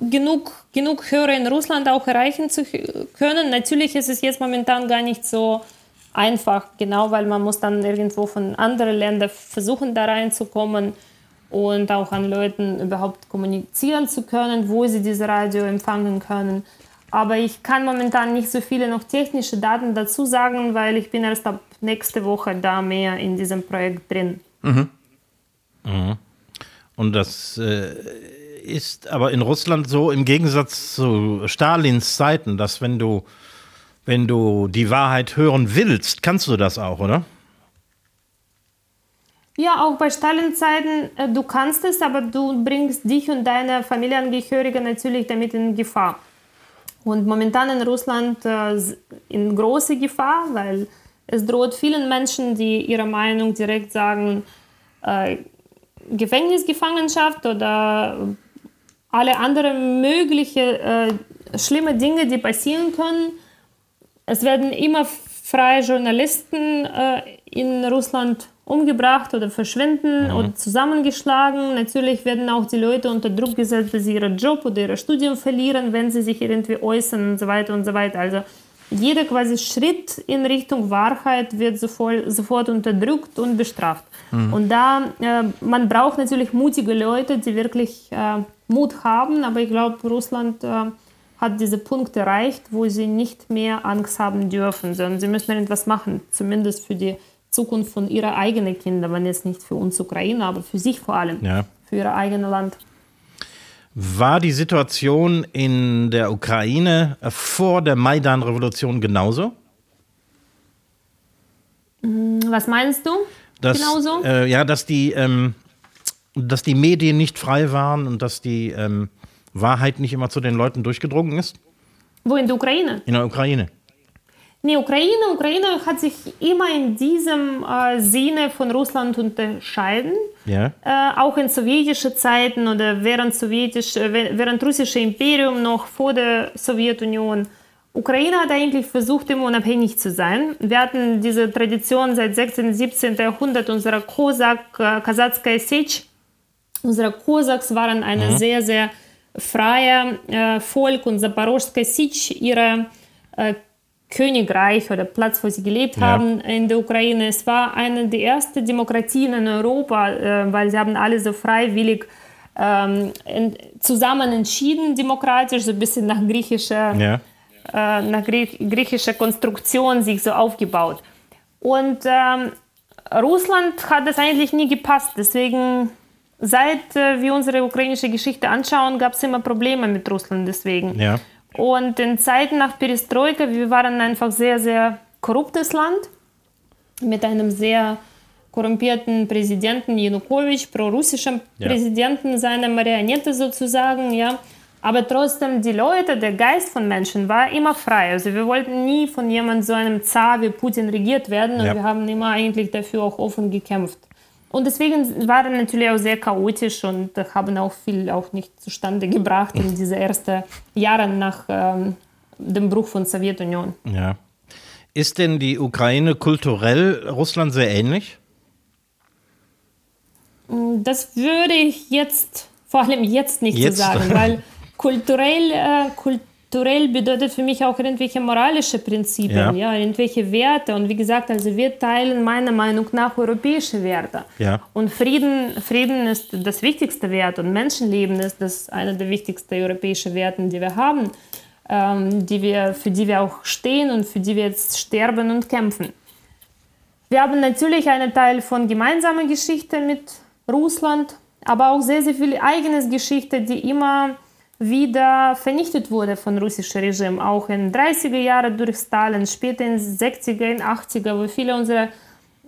genug, genug Hörer in Russland auch erreichen zu können. Natürlich ist es jetzt momentan gar nicht so einfach, genau weil man muss dann irgendwo von anderen Ländern versuchen, da reinzukommen und auch an Leuten überhaupt kommunizieren zu können, wo sie diese Radio empfangen können. Aber ich kann momentan nicht so viele noch technische Daten dazu sagen, weil ich bin erst ab nächste Woche da mehr in diesem Projekt drin. Mhm. Mhm. Und das äh, ist aber in Russland so im Gegensatz zu Stalins Zeiten, dass wenn du, wenn du die Wahrheit hören willst, kannst du das auch, oder? Ja, auch bei Stalin-Zeiten, äh, du kannst es, aber du bringst dich und deine Familienangehörige natürlich damit in Gefahr. Und momentan in Russland äh, in große Gefahr, weil es droht vielen Menschen, die ihre Meinung direkt sagen, äh, Gefängnisgefangenschaft oder alle anderen mögliche äh, schlimme Dinge, die passieren können. Es werden immer freie Journalisten äh, in Russland umgebracht oder verschwinden mhm. oder zusammengeschlagen. Natürlich werden auch die Leute unter Druck gesetzt, dass sie ihren Job oder ihre Studium verlieren, wenn sie sich irgendwie äußern und so weiter und so weiter. Also jeder quasi Schritt in Richtung Wahrheit wird sofort, sofort unterdrückt und bestraft. Mhm. Und da, äh, man braucht natürlich mutige Leute, die wirklich äh, Mut haben, aber ich glaube, Russland äh, hat diese Punkt erreicht, wo sie nicht mehr Angst haben dürfen, sondern sie müssen irgendwas machen, zumindest für die Zukunft von ihrer eigenen Kinder, wenn jetzt nicht für uns Ukraine, aber für sich vor allem, ja. für ihr eigenes Land. War die Situation in der Ukraine vor der Maidan-Revolution genauso? Hm, was meinst du? Dass, genauso? Äh, ja, dass die, ähm, dass die Medien nicht frei waren und dass die ähm, Wahrheit nicht immer zu den Leuten durchgedrungen ist? Wo in der Ukraine? In der Ukraine. Nee, Ukraine, Ukraine hat sich immer in diesem äh, Sinne von Russland unterscheiden. Ja. Äh, auch in sowjetischen Zeiten oder während, sowjetisch, äh, während russische Imperium noch vor der Sowjetunion. Ukraine hat eigentlich versucht, immer unabhängig zu sein. Wir hatten diese Tradition seit 16. 17. Jahrhundert unserer Kosak, äh, Kasachskaya Sech. Unsere Kosaks waren ein mhm. sehr, sehr freie äh, Volk und Zaporožskaya Sich, ihre äh, Königreich oder Platz, wo sie gelebt ja. haben in der Ukraine. Es war eine der ersten Demokratien in Europa, äh, weil sie haben alle so freiwillig ähm, in, zusammen entschieden, demokratisch, so ein bisschen nach griechischer, ja. äh, nach Grie griechischer Konstruktion sich so aufgebaut. Und ähm, Russland hat das eigentlich nie gepasst. Deswegen, seit äh, wir unsere ukrainische Geschichte anschauen, gab es immer Probleme mit Russland deswegen. Ja. Und in Zeiten nach Perestroika, wir waren einfach sehr, sehr korruptes Land mit einem sehr korrumpierten Präsidenten Janukowitsch, prorussischen ja. Präsidenten, seiner Marionette sozusagen, ja. Aber trotzdem, die Leute, der Geist von Menschen war immer frei. Also wir wollten nie von jemandem so einem Zar wie Putin regiert werden und ja. wir haben immer eigentlich dafür auch offen gekämpft. Und deswegen waren natürlich auch sehr chaotisch und haben auch viel auch nicht zustande gebracht in diese ersten Jahre nach ähm, dem Bruch von Sowjetunion. Ja. Ist denn die Ukraine kulturell Russland sehr ähnlich? Mm, das würde ich jetzt, vor allem jetzt nicht jetzt? so sagen, weil kulturell, äh, kult kulturell bedeutet für mich auch irgendwelche moralische Prinzipien, ja. ja. irgendwelche Werte. Und wie gesagt, also wir teilen meiner Meinung nach europäische Werte. Ja. Und Frieden, Frieden ist das wichtigste Wert und Menschenleben ist das einer der wichtigsten europäischen Werte, die wir haben, ähm, die wir, für die wir auch stehen und für die wir jetzt sterben und kämpfen. Wir haben natürlich einen Teil von gemeinsamer Geschichte mit Russland, aber auch sehr, sehr viel eigenes Geschichte, die immer wieder vernichtet wurde von russischem Regime, auch in 30er Jahren durch Stalin, später in 60er, in 80er, wo viele unserer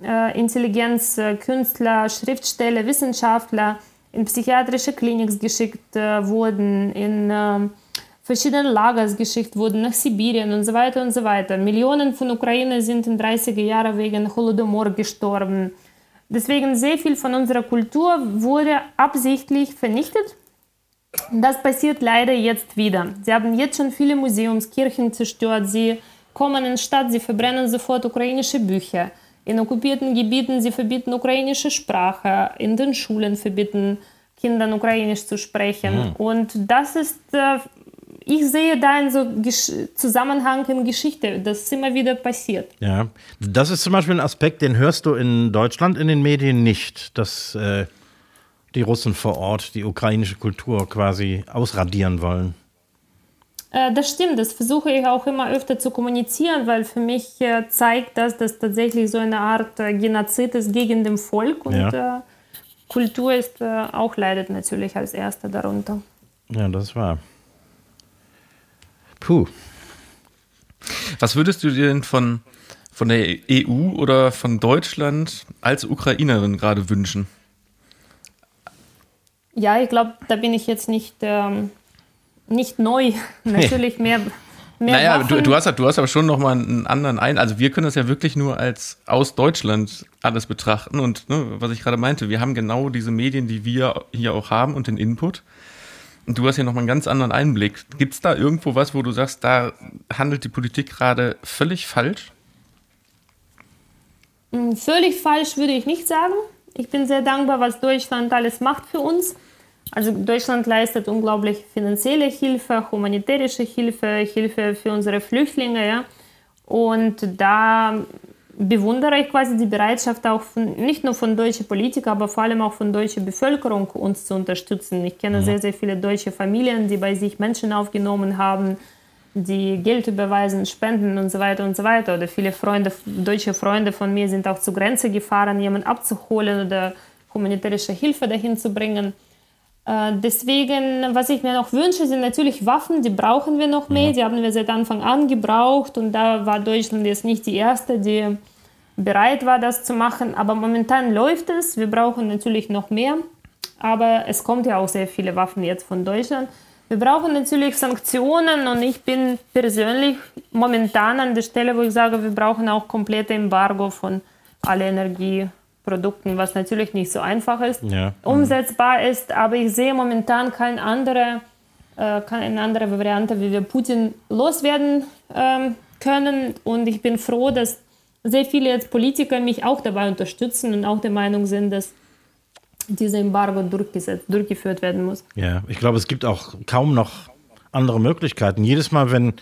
äh, Intelligenz, äh, Schriftsteller, Wissenschaftler in psychiatrische Kliniks geschickt äh, wurden, in äh, verschiedene Lagers geschickt wurden, nach Sibirien und so weiter und so weiter. Millionen von Ukrainer sind in 30er Jahren wegen Holodomor gestorben. Deswegen sehr viel von unserer Kultur wurde absichtlich vernichtet das passiert leider jetzt wieder. Sie haben jetzt schon viele Museumskirchen zerstört. Sie kommen in die Stadt, sie verbrennen sofort ukrainische Bücher. In okkupierten Gebieten, sie verbieten ukrainische Sprache. In den Schulen verbieten Kindern ukrainisch zu sprechen. Mhm. Und das ist, äh, ich sehe da einen so Zusammenhang in Geschichte, das immer wieder passiert. Ja, das ist zum Beispiel ein Aspekt, den hörst du in Deutschland in den Medien nicht, dass äh, die Russen vor Ort die ukrainische Kultur quasi ausradieren wollen. Äh, das stimmt, das versuche ich auch immer öfter zu kommunizieren, weil für mich äh, zeigt das, dass tatsächlich so eine Art äh, Genozid ist gegen den Volk und ja. Kultur ist auch leidet natürlich als erster darunter. Ja, das war. Puh. Was würdest du dir denn von, von der EU oder von Deutschland als Ukrainerin gerade wünschen? Ja, ich glaube, da bin ich jetzt nicht ähm, nicht neu, natürlich mehr. mehr naja, du, du, hast, du hast aber schon nochmal einen anderen ein. Also wir können das ja wirklich nur als aus Deutschland alles betrachten. Und ne, was ich gerade meinte, wir haben genau diese Medien, die wir hier auch haben und den Input. Und du hast ja nochmal einen ganz anderen Einblick. Gibt es da irgendwo was, wo du sagst, da handelt die Politik gerade völlig falsch? Hm, völlig falsch würde ich nicht sagen. Ich bin sehr dankbar, was Deutschland alles macht für uns. Also Deutschland leistet unglaublich finanzielle Hilfe, humanitärische Hilfe, Hilfe für unsere Flüchtlinge. Ja? Und da bewundere ich quasi die Bereitschaft auch von, nicht nur von deutschen Politikern, aber vor allem auch von deutscher Bevölkerung, uns zu unterstützen. Ich kenne mhm. sehr, sehr viele deutsche Familien, die bei sich Menschen aufgenommen haben, die Geld überweisen, spenden und so weiter und so weiter. Oder viele Freunde, deutsche Freunde von mir sind auch zur Grenze gefahren, jemanden abzuholen oder humanitärische Hilfe dahin zu bringen. Äh, deswegen, was ich mir noch wünsche, sind natürlich Waffen, die brauchen wir noch mehr, die haben wir seit Anfang an gebraucht und da war Deutschland jetzt nicht die erste, die bereit war, das zu machen. Aber momentan läuft es, wir brauchen natürlich noch mehr, aber es kommt ja auch sehr viele Waffen jetzt von Deutschland. Wir brauchen natürlich Sanktionen und ich bin persönlich momentan an der Stelle, wo ich sage, wir brauchen auch komplette Embargo von aller Energie. Produkten, was natürlich nicht so einfach ist, ja. umsetzbar ist. Aber ich sehe momentan keine andere, äh, keine andere Variante, wie wir Putin loswerden ähm, können. Und ich bin froh, dass sehr viele jetzt Politiker mich auch dabei unterstützen und auch der Meinung sind, dass dieser Embargo durchgesetzt, durchgeführt werden muss. Ja, ich glaube, es gibt auch kaum noch andere Möglichkeiten. Jedes Mal, wenn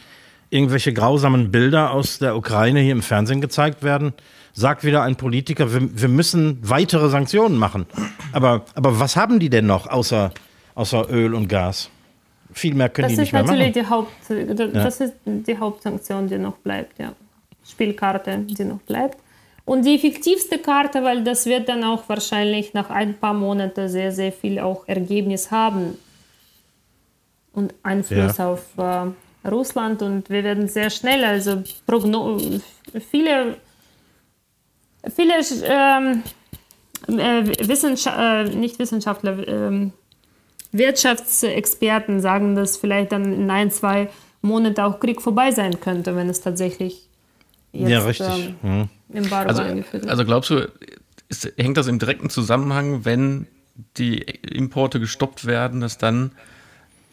irgendwelche grausamen Bilder aus der Ukraine hier im Fernsehen gezeigt werden, sagt wieder ein Politiker, wir, wir müssen weitere Sanktionen machen. Aber, aber was haben die denn noch außer, außer Öl und Gas? Viel mehr können das die nicht mehr machen. Die Haupt, das ja. ist die Hauptsanktion, die noch bleibt, ja. Spielkarte, die noch bleibt. Und die effektivste Karte, weil das wird dann auch wahrscheinlich nach ein paar Monaten sehr, sehr viel auch Ergebnis haben und Einfluss ja. auf äh, Russland. Und wir werden sehr schnell, also Progno viele Viele ähm, äh, Wissenschaftler, äh, nicht Wissenschaftler, äh, Wirtschaftsexperten sagen, dass vielleicht dann in ein, zwei Monaten auch Krieg vorbei sein könnte, wenn es tatsächlich jetzt ja, richtig. Ähm, mhm. also, eingeführt wird. Also glaubst du, ist, hängt das im direkten Zusammenhang, wenn die Importe gestoppt werden, dass dann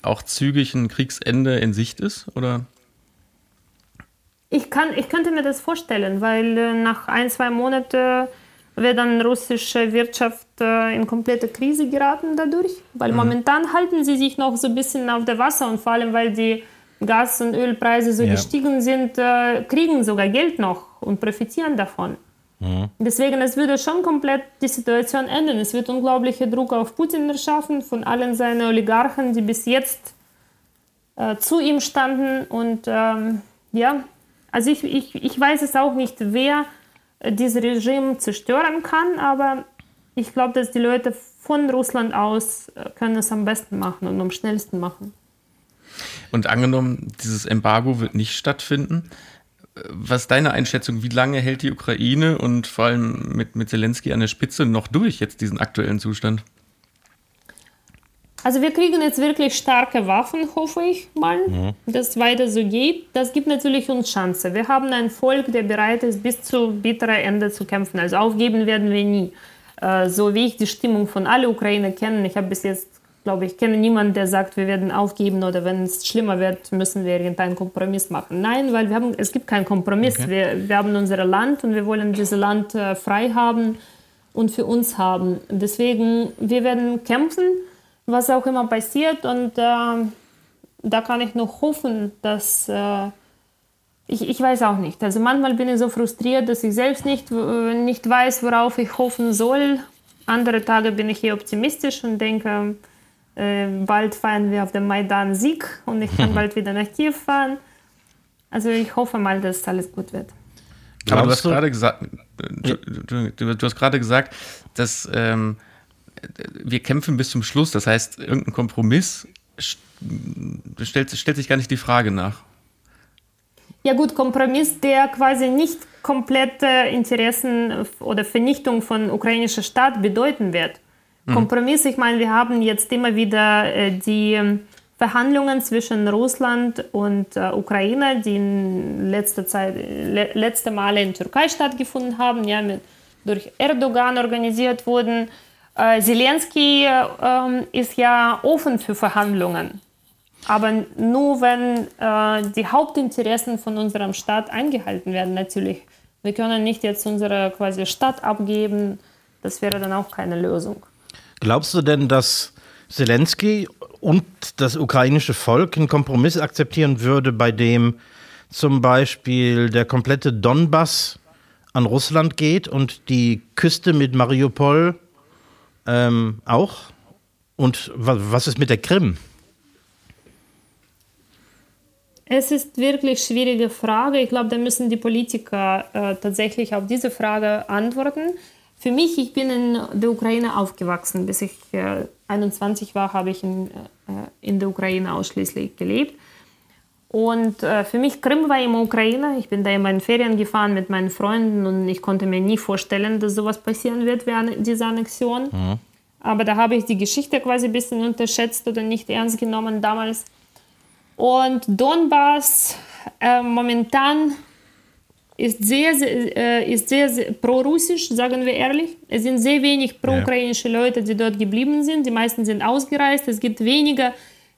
auch zügig ein Kriegsende in Sicht ist? Oder? Ich, kann, ich könnte mir das vorstellen, weil äh, nach ein, zwei Monaten wird dann russische Wirtschaft äh, in komplette Krise geraten dadurch, weil mhm. momentan halten sie sich noch so ein bisschen auf der Wasser und vor allem, weil die Gas- und Ölpreise so ja. gestiegen sind, äh, kriegen sogar Geld noch und profitieren davon. Mhm. Deswegen, es würde schon komplett die Situation ändern. Es wird unglaublicher Druck auf Putin erschaffen von allen seinen Oligarchen, die bis jetzt äh, zu ihm standen und ähm, ja, also ich, ich, ich weiß es auch nicht, wer äh, dieses Regime zerstören kann, aber ich glaube, dass die Leute von Russland aus äh, können es am besten machen und am schnellsten machen. Und angenommen, dieses Embargo wird nicht stattfinden, was ist deine Einschätzung? Wie lange hält die Ukraine und vor allem mit, mit Zelensky an der Spitze noch durch jetzt diesen aktuellen Zustand? Also wir kriegen jetzt wirklich starke Waffen, hoffe ich mal, mhm. dass es weiter so geht. Das gibt natürlich uns Chance. Wir haben ein Volk, der bereit ist, bis zu bitteren Ende zu kämpfen. Also aufgeben werden wir nie. Äh, so wie ich die Stimmung von allen Ukrainer kenne. Ich habe bis jetzt, glaube ich, kenne niemanden, der sagt, wir werden aufgeben oder wenn es schlimmer wird, müssen wir irgendeinen Kompromiss machen. Nein, weil wir haben, es gibt keinen Kompromiss. Okay. Wir, wir haben unser Land und wir wollen dieses Land äh, frei haben und für uns haben. Deswegen, wir werden kämpfen was auch immer passiert. Und äh, da kann ich nur hoffen, dass äh, ich, ich weiß auch nicht. Also manchmal bin ich so frustriert, dass ich selbst nicht, nicht weiß, worauf ich hoffen soll. Andere Tage bin ich hier optimistisch und denke, bald feiern wir auf dem Maidan Sieg und ich kann bald wieder nach Kiew fahren. Also ich hoffe mal, dass alles gut wird. Aber du hast gerade gesagt, du, du, du, hast gerade gesagt, dass ähm, wir kämpfen bis zum Schluss. Das heißt, irgendein Kompromiss stellt, stellt sich gar nicht die Frage nach. Ja gut, Kompromiss, der quasi nicht komplette Interessen oder Vernichtung von ukrainischer Staat bedeuten wird. Mhm. Kompromiss, ich meine, wir haben jetzt immer wieder äh, die ähm, Verhandlungen zwischen Russland und äh, Ukraine, die in letzter Zeit, le letzte Male in Türkei stattgefunden haben, ja, mit, durch Erdogan organisiert wurden. Äh, Zelensky äh, ist ja offen für Verhandlungen, aber nur wenn die Hauptinteressen von unserem Staat eingehalten werden, natürlich. Wir können nicht jetzt unsere quasi Stadt abgeben, das wäre dann auch keine Lösung. Glaubst du denn, dass Zelensky und das ukrainische Volk einen Kompromiss akzeptieren würde, bei dem zum Beispiel der komplette Donbass an Russland geht und die Küste mit Mariupol ähm, auch? Und was ist mit der Krim? Es ist wirklich schwierige Frage. Ich glaube, da müssen die Politiker äh, tatsächlich auf diese Frage antworten. Für mich, ich bin in der Ukraine aufgewachsen. Bis ich äh, 21 war, habe ich in, äh, in der Ukraine ausschließlich gelebt. Und äh, für mich Krim war immer Ukraine. Ich bin da immer in Ferien gefahren mit meinen Freunden und ich konnte mir nie vorstellen, dass sowas passieren wird wie diese Annexion. Mhm. Aber da habe ich die Geschichte quasi ein bisschen unterschätzt oder nicht ernst genommen damals. Und Donbass äh, momentan ist sehr, sehr, äh, ist sehr, sehr pro-russisch, sagen wir ehrlich. Es sind sehr wenig pro-ukrainische Leute, die dort geblieben sind. Die meisten sind ausgereist. Es gibt weniger,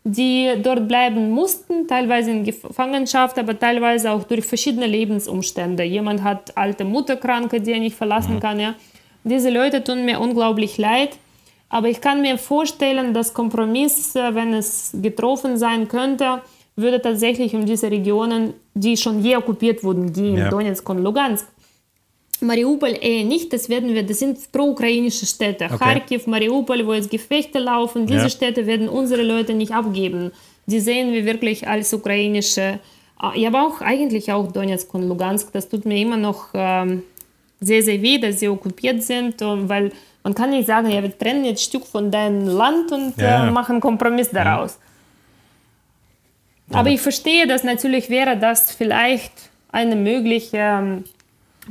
die dort bleiben mussten, teilweise in Gefangenschaft, aber teilweise auch durch verschiedene Lebensumstände. Jemand hat alte Mutterkranke, die er nicht verlassen mhm. kann. Ja. Diese Leute tun mir unglaublich leid. Aber ich kann mir vorstellen, dass Kompromiss, wenn es getroffen sein könnte, würde tatsächlich um diese Regionen, die schon je okkupiert wurden, gehen, ja. Donetsk und Lugansk. Mariupol eher nicht, das werden wir, das sind pro-ukrainische Städte. Okay. Kharkiv, Mariupol, wo jetzt Gefechte laufen, diese ja. Städte werden unsere Leute nicht abgeben. Die sehen wir wirklich als ukrainische, ja, aber auch eigentlich auch Donetsk und Lugansk. Das tut mir immer noch ähm, sehr, sehr weh, dass sie okkupiert sind, weil man kann nicht sagen, ja, wir trennen jetzt ein Stück von deinem Land und ja. äh, machen Kompromiss daraus. Aber ich verstehe, dass natürlich wäre das vielleicht ein möglicher ähm,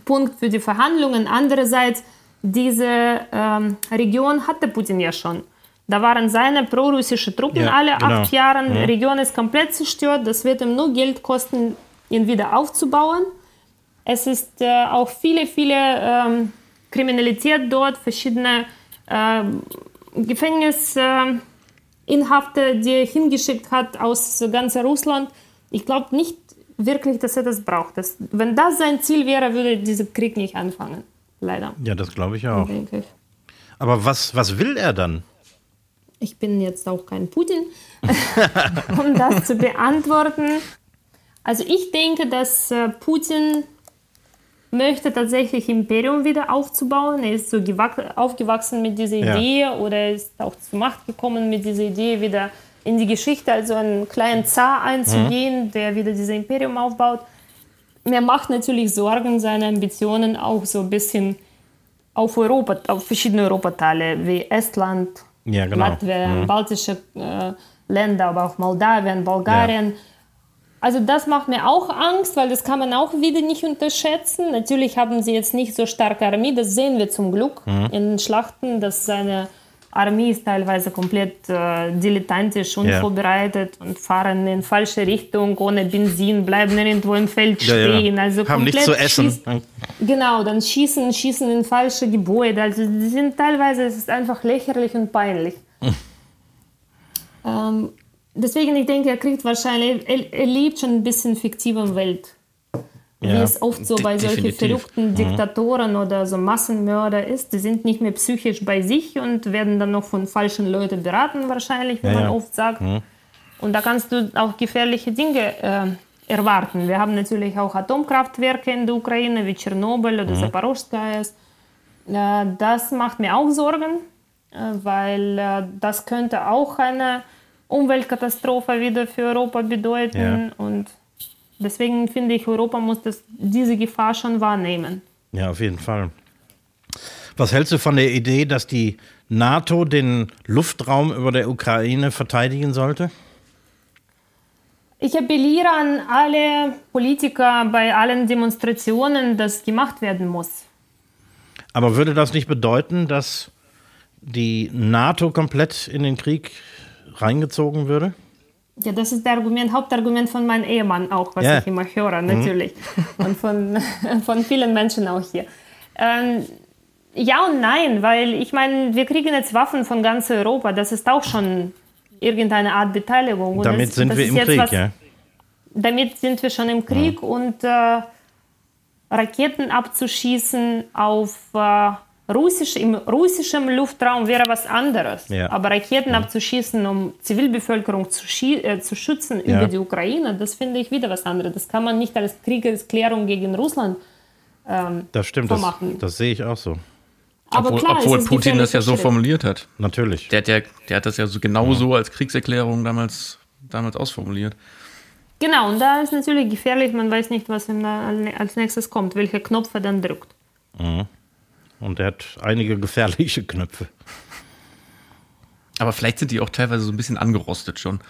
Punkt für die Verhandlungen. Andererseits, diese ähm, Region hatte Putin ja schon. Da waren seine prorussische Truppen ja, alle genau. acht Jahre. Die ja. Region ist komplett zerstört. Das wird ihm nur Geld kosten, ihn wieder aufzubauen. Es ist äh, auch viele, viele ähm, Kriminalität dort, verschiedene äh, Gefängnis. Äh, Inhafte, die er hingeschickt hat aus ganz Russland. Ich glaube nicht wirklich, dass er das braucht. Das, wenn das sein Ziel wäre, würde dieser Krieg nicht anfangen. Leider. Ja, das glaube ich auch. Ich. Aber was, was will er dann? Ich bin jetzt auch kein Putin, um das zu beantworten. Also ich denke, dass äh, Putin möchte tatsächlich Imperium wieder aufzubauen. Er ist so aufgewachsen mit dieser Idee ja. oder ist auch zur Macht gekommen mit dieser Idee, wieder in die Geschichte, also einen kleinen Zar einzugehen, mhm. der wieder dieses Imperium aufbaut. Er macht natürlich Sorgen, seine Ambitionen auch so ein bisschen auf Europa, auf verschiedene Europateile wie Estland, ja, genau. Latvien, mhm. baltische äh, Länder, aber auch Moldawien, Bulgarien. Ja also das macht mir auch Angst, weil das kann man auch wieder nicht unterschätzen. Natürlich haben sie jetzt nicht so starke Armee, das sehen wir zum Glück mhm. in den Schlachten, dass seine Armee ist teilweise komplett äh, dilettantisch, unvorbereitet ja. und fahren in falsche Richtung, ohne Benzin, bleiben irgendwo im Feld stehen. Ja, ja. Also Haben nichts zu essen. Schießen, genau, dann schießen, schießen in falsche Gebäude. Also die sind teilweise, es ist einfach lächerlich und peinlich. Mhm. Ähm, deswegen, ich denke, er kriegt wahrscheinlich, er, er lebt schon ein bisschen fiktive Welt. wie Ja, es oft so bei solchen verrückten Diktatoren oder so Massenmörder ist. Die sind nicht mehr psychisch bei sich und werden dann noch von falschen Leuten beraten, wahrscheinlich, wie Ja, man ja. oft sagt. Und da kannst du auch gefährliche Dinge äh, erwarten. Wir haben natürlich auch Atomkraftwerke in der Ukraine, wie Tschernobyl oder Zaporozhskaya. Äh, das macht mir auch Sorgen, äh, weil äh, das könnte auch eine Umweltkatastrophe wieder für Europa bedeuten. Ja. Und deswegen finde ich, Europa muss das, diese Gefahr schon wahrnehmen. Ja, auf jeden Fall. Was hältst du von der Idee, dass die NATO den Luftraum über der Ukraine verteidigen sollte? Ich appelliere an alle Politiker bei allen Demonstrationen, dass gemacht werden muss. Aber würde das nicht bedeuten, dass die NATO komplett in den Krieg reingezogen würde? Ja, das ist das Argument, Hauptargument von meinem Ehemann auch, was Ja. ich immer höre, natürlich. Und von, von vielen Menschen auch hier. Ähm, ja und nein, weil ich meine, wir kriegen jetzt Waffen von ganz Europa. Das ist auch schon irgendeine Art Beteiligung. Und Damit das, sind das wir im Krieg, was- ja. Damit sind wir schon im Krieg und äh, Raketen abzuschießen auf äh, russisch, im russischen Luftraum wäre was anderes. Ja. Aber Raketen abzuschießen, um Zivilbevölkerung zu, schie- äh, zu schützen Ja. über die Ukraine, das finde ich wieder was anderes. Das kann man nicht als Kriegserklärung gegen Russland ähm, Das stimmt, das, das sehe ich auch so. Aber obwohl klar, obwohl Putin das ja so formuliert hat. Natürlich. Der hat, ja, der hat das ja so genau so als Kriegserklärung damals, damals ausformuliert. Genau, und da ist natürlich gefährlich, man weiß nicht, was ihm da als nächstes kommt, welcher Knopf er dann drückt. Und er hat einige gefährliche Knöpfe. Aber vielleicht sind die auch teilweise so ein bisschen angerostet schon.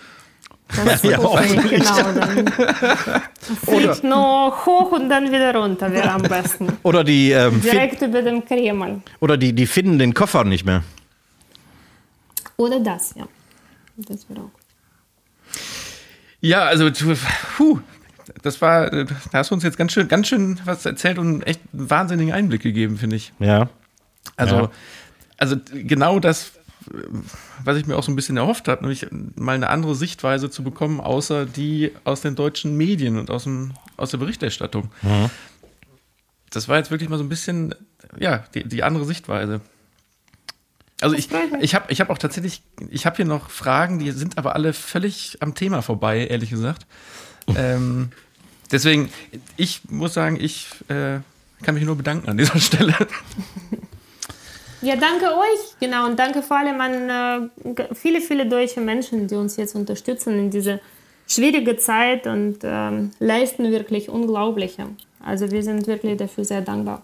Das Ja, hoffentlich. genau. Dann fliegt nur hoch und dann wieder runter, wäre am besten. Oder die, ähm, Direkt über dem Kreml. oder die, die finden den Koffer nicht mehr. Oder das, ja. Das wäre auch. Ja, also, puh, das war, da hast du uns jetzt ganz schön, ganz schön was erzählt und echt einen wahnsinnigen Einblick gegeben, finde ich. Ja. Also, Ja. also genau das, was ich mir auch so ein bisschen erhofft habe, nämlich mal eine andere Sichtweise zu bekommen, außer die aus den deutschen Medien und aus, dem, aus der Berichterstattung. Das war jetzt wirklich mal so ein bisschen, ja, die, die andere Sichtweise. Also ich, ich habe ich hab auch tatsächlich, ich habe hier noch Fragen, die sind aber alle völlig am Thema vorbei, ehrlich gesagt. Ähm, deswegen, ich muss sagen, ich äh, kann mich nur bedanken an dieser Stelle. Ja, danke euch, genau. Und danke vor allem an äh, viele, viele deutsche Menschen, die uns jetzt unterstützen in dieser schwierigen Zeit und ähm, leisten wirklich Unglaubliche. Also wir sind wirklich dafür sehr dankbar.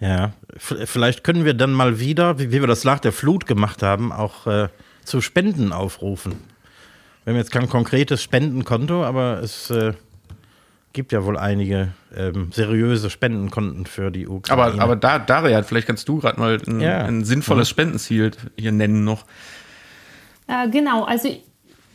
Ja, vielleicht können wir dann mal wieder, wie wie wir das nach der Flut gemacht haben, auch äh, zu Spenden aufrufen. Wir haben jetzt kein konkretes Spendenkonto, aber es äh, gibt ja wohl einige ähm, seriöse Spendenkonten für die Ukraine. Aber, aber da, Daria, vielleicht kannst du gerade mal ein, Ja. ein sinnvolles Spendenziel hier nennen noch. Äh, genau, also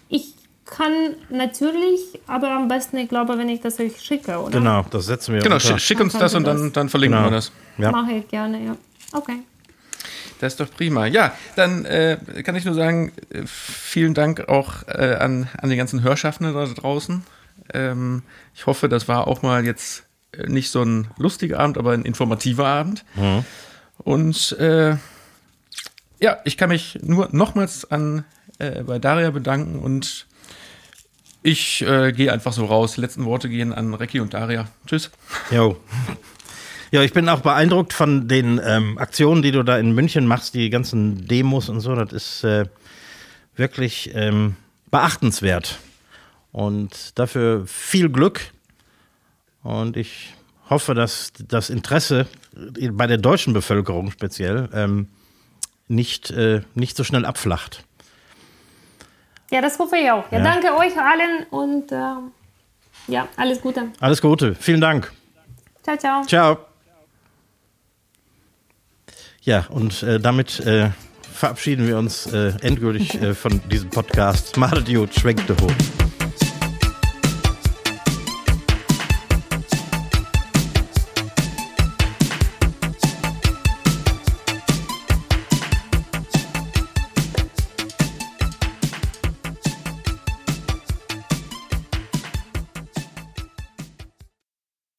ich kann natürlich, aber am besten, ich glaube, wenn ich das euch schicke, oder? genau, das setzen wir Genau, unter. schick, schick uns Dann das und dann, das. dann verlinken Genau. wir das. Ja. Mache ich gerne, ja. Okay. Das ist doch prima. Ja, dann äh, kann ich nur sagen, äh, vielen Dank auch äh, an, an die ganzen Hörschaffenden da draußen. Ähm, ich hoffe, das war auch mal jetzt äh, nicht so ein lustiger Abend, aber ein informativer Abend. Und äh, ja, ich kann mich nur nochmals an äh, bei Daria bedanken und ich gehe einfach so raus. Die letzten Worte gehen an Recki und Daria. Tschüss. Jo. Ja, ich bin auch beeindruckt von den ähm, Aktionen, die du da in München machst, die ganzen Demos und so. Das ist äh, wirklich ähm, beachtenswert. Und dafür viel Glück. Und ich hoffe, dass das Interesse bei der deutschen Bevölkerung speziell ähm, nicht, äh, nicht so schnell abflacht. Ja, das hoffe ich auch. Ja, Ja. danke euch allen und ähm, ja, alles Gute. Alles Gute. Vielen Dank. Ciao, ciao. Ciao. Ja, und äh, damit äh, verabschieden wir uns äh, endgültig äh, von diesem Podcast. Macht gut, schwenkt hoch.